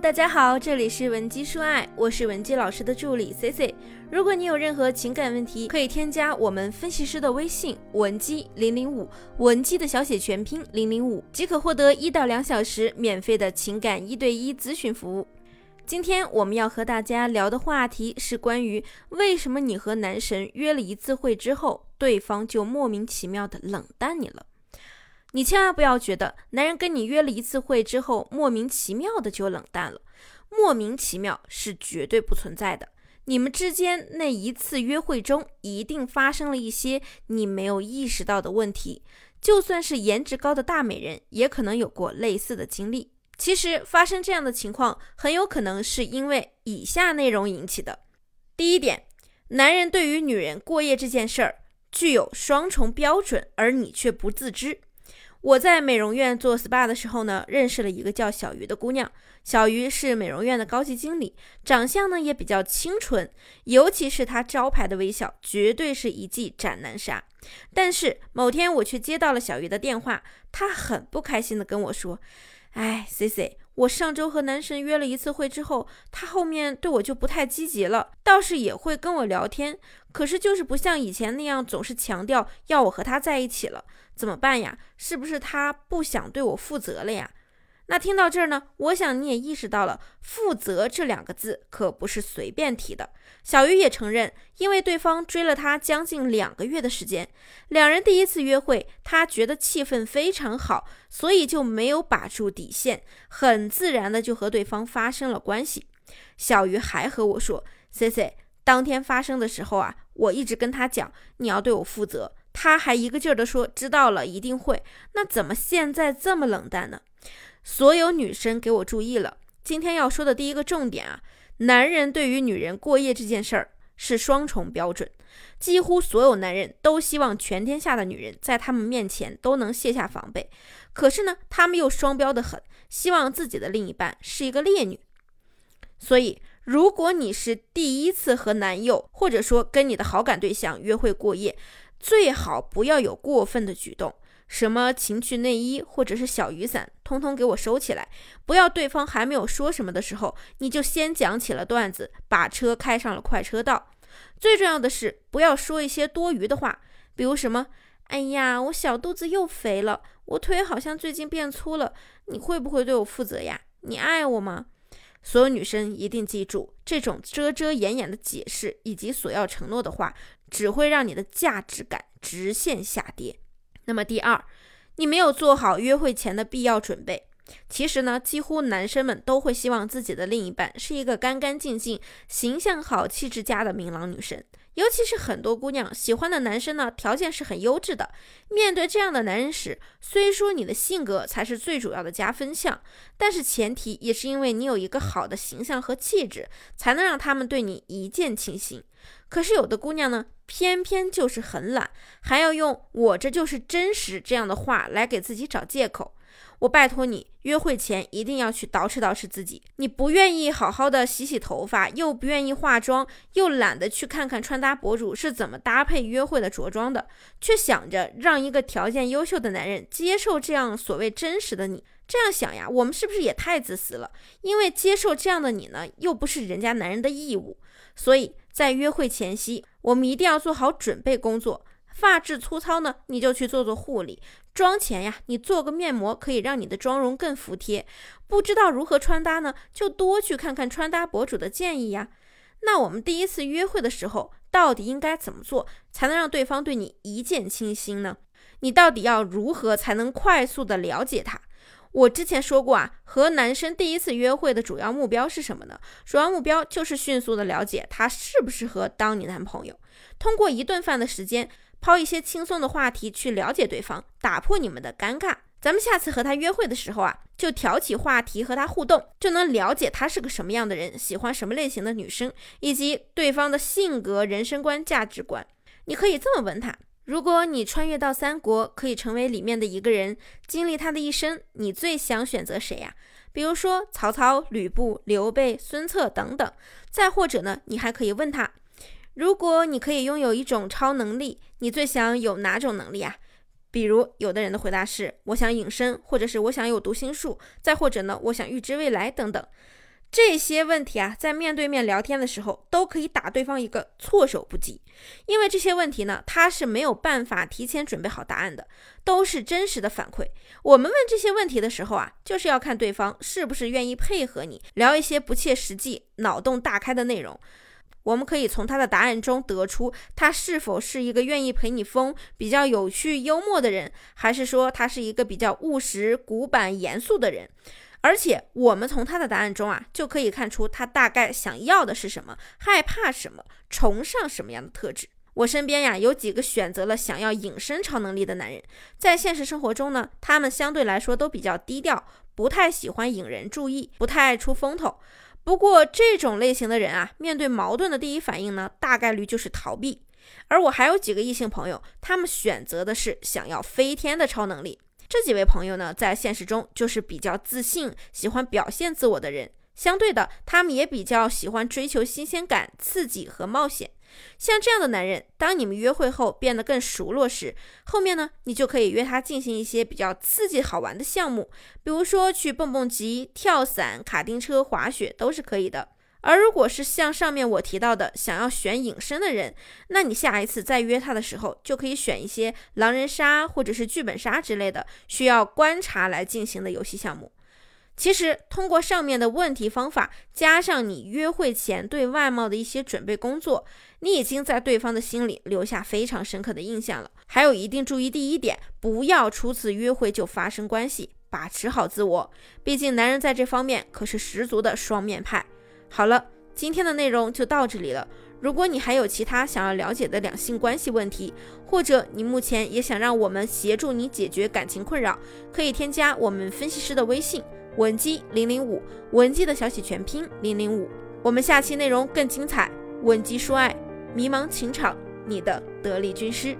大家好，这里是文姬说爱，我是文姬老师的助理 C C。如果你有任何情感问题，可以添加我们分析师的微信文姬零零五，文姬的小写全拼零零五，即可获得一到两小时免费的情感一对一咨询服务。今天我们要和大家聊的话题是关于为什么你和男神约了一次会之后，对方就莫名其妙的冷淡你了。你千万不要觉得男人跟你约了一次会之后莫名其妙的就冷淡了，莫名其妙是绝对不存在的。你们之间那一次约会中一定发生了一些你没有意识到的问题，就算是颜值高的大美人，也可能有过类似的经历。其实发生这样的情况，很有可能是因为以下内容引起的。第一点，男人对于女人过夜这件事儿具有双重标准，而你却不自知。我在美容院做 SPA 的时候呢，认识了一个叫小鱼的姑娘。小鱼是美容院的高级经理，长相呢也比较清纯，尤其是她招牌的微笑，绝对是一记斩男杀。但是某天我却接到了小鱼的电话，她很不开心的跟我说：“哎，C C，我上周和男神约了一次会之后，他后面对我就不太积极了，倒是也会跟我聊天，可是就是不像以前那样总是强调要我和他在一起了。”怎么办呀？是不是他不想对我负责了呀？那听到这儿呢，我想你也意识到了，负责这两个字可不是随便提的。小鱼也承认，因为对方追了他将近两个月的时间，两人第一次约会，他觉得气氛非常好，所以就没有把住底线，很自然的就和对方发生了关系。小鱼还和我说：“C C，当天发生的时候啊，我一直跟他讲，你要对我负责。”他还一个劲儿的说知道了，一定会。那怎么现在这么冷淡呢？所有女生给我注意了，今天要说的第一个重点啊，男人对于女人过夜这件事儿是双重标准。几乎所有男人都希望全天下的女人在他们面前都能卸下防备，可是呢，他们又双标的很，希望自己的另一半是一个烈女。所以，如果你是第一次和男友，或者说跟你的好感对象约会过夜，最好不要有过分的举动，什么情趣内衣或者是小雨伞，通通给我收起来。不要对方还没有说什么的时候，你就先讲起了段子，把车开上了快车道。最重要的是，不要说一些多余的话，比如什么“哎呀，我小肚子又肥了，我腿好像最近变粗了，你会不会对我负责呀？你爱我吗？”所有女生一定记住，这种遮遮掩掩的解释以及索要承诺的话。只会让你的价值感直线下跌。那么第二，你没有做好约会前的必要准备。其实呢，几乎男生们都会希望自己的另一半是一个干干净净、形象好、气质佳的明朗女神。尤其是很多姑娘喜欢的男生呢，条件是很优质的。面对这样的男人时，虽说你的性格才是最主要的加分项，但是前提也是因为你有一个好的形象和气质，才能让他们对你一见倾心。可是有的姑娘呢，偏偏就是很懒，还要用“我这就是真实”这样的话来给自己找借口。我拜托你，约会前一定要去捯饬捯饬自己。你不愿意好好的洗洗头发，又不愿意化妆，又懒得去看看穿搭博主是怎么搭配约会的着装的，却想着让一个条件优秀的男人接受这样所谓真实的你。这样想呀，我们是不是也太自私了？因为接受这样的你呢，又不是人家男人的义务。所以在约会前夕，我们一定要做好准备工作。发质粗糙呢，你就去做做护理；妆前呀，你做个面膜，可以让你的妆容更服帖。不知道如何穿搭呢，就多去看看穿搭博主的建议呀。那我们第一次约会的时候，到底应该怎么做，才能让对方对你一见倾心呢？你到底要如何才能快速的了解他？我之前说过啊，和男生第一次约会的主要目标是什么呢？主要目标就是迅速的了解他适不适合当你男朋友。通过一顿饭的时间，抛一些轻松的话题去了解对方，打破你们的尴尬。咱们下次和他约会的时候啊，就挑起话题和他互动，就能了解他是个什么样的人，喜欢什么类型的女生，以及对方的性格、人生观、价值观。你可以这么问他。如果你穿越到三国，可以成为里面的一个人，经历他的一生，你最想选择谁呀？比如说曹操、吕布、刘备、孙策等等。再或者呢，你还可以问他：如果你可以拥有一种超能力，你最想有哪种能力啊？比如有的人的回答是：我想隐身，或者是我想有读心术，再或者呢，我想预知未来等等。这些问题啊，在面对面聊天的时候，都可以打对方一个措手不及。因为这些问题呢，他是没有办法提前准备好答案的，都是真实的反馈。我们问这些问题的时候啊，就是要看对方是不是愿意配合你聊一些不切实际、脑洞大开的内容。我们可以从他的答案中得出，他是否是一个愿意陪你疯、比较有趣幽默的人，还是说他是一个比较务实、古板、严肃的人。而且我们从他的答案中啊，就可以看出他大概想要的是什么，害怕什么，崇尚什么样的特质。我身边呀有几个选择了想要隐身超能力的男人，在现实生活中呢，他们相对来说都比较低调，不太喜欢引人注意，不太爱出风头。不过这种类型的人啊，面对矛盾的第一反应呢，大概率就是逃避。而我还有几个异性朋友，他们选择的是想要飞天的超能力。这几位朋友呢，在现实中就是比较自信、喜欢表现自我的人。相对的，他们也比较喜欢追求新鲜感、刺激和冒险。像这样的男人，当你们约会后变得更熟络时，后面呢，你就可以约他进行一些比较刺激好玩的项目，比如说去蹦蹦极、跳伞、卡丁车、滑雪都是可以的。而如果是像上面我提到的想要选隐身的人，那你下一次再约他的时候，就可以选一些狼人杀或者是剧本杀之类的需要观察来进行的游戏项目。其实通过上面的问题方法，加上你约会前对外貌的一些准备工作，你已经在对方的心里留下非常深刻的印象了。还有一定注意，第一点，不要初次约会就发生关系，把持好自我，毕竟男人在这方面可是十足的双面派。好了，今天的内容就到这里了。如果你还有其他想要了解的两性关系问题，或者你目前也想让我们协助你解决感情困扰，可以添加我们分析师的微信文姬零零五，文姬的小写全拼零零五。我们下期内容更精彩，文姬说爱，迷茫情场，你的得力军师。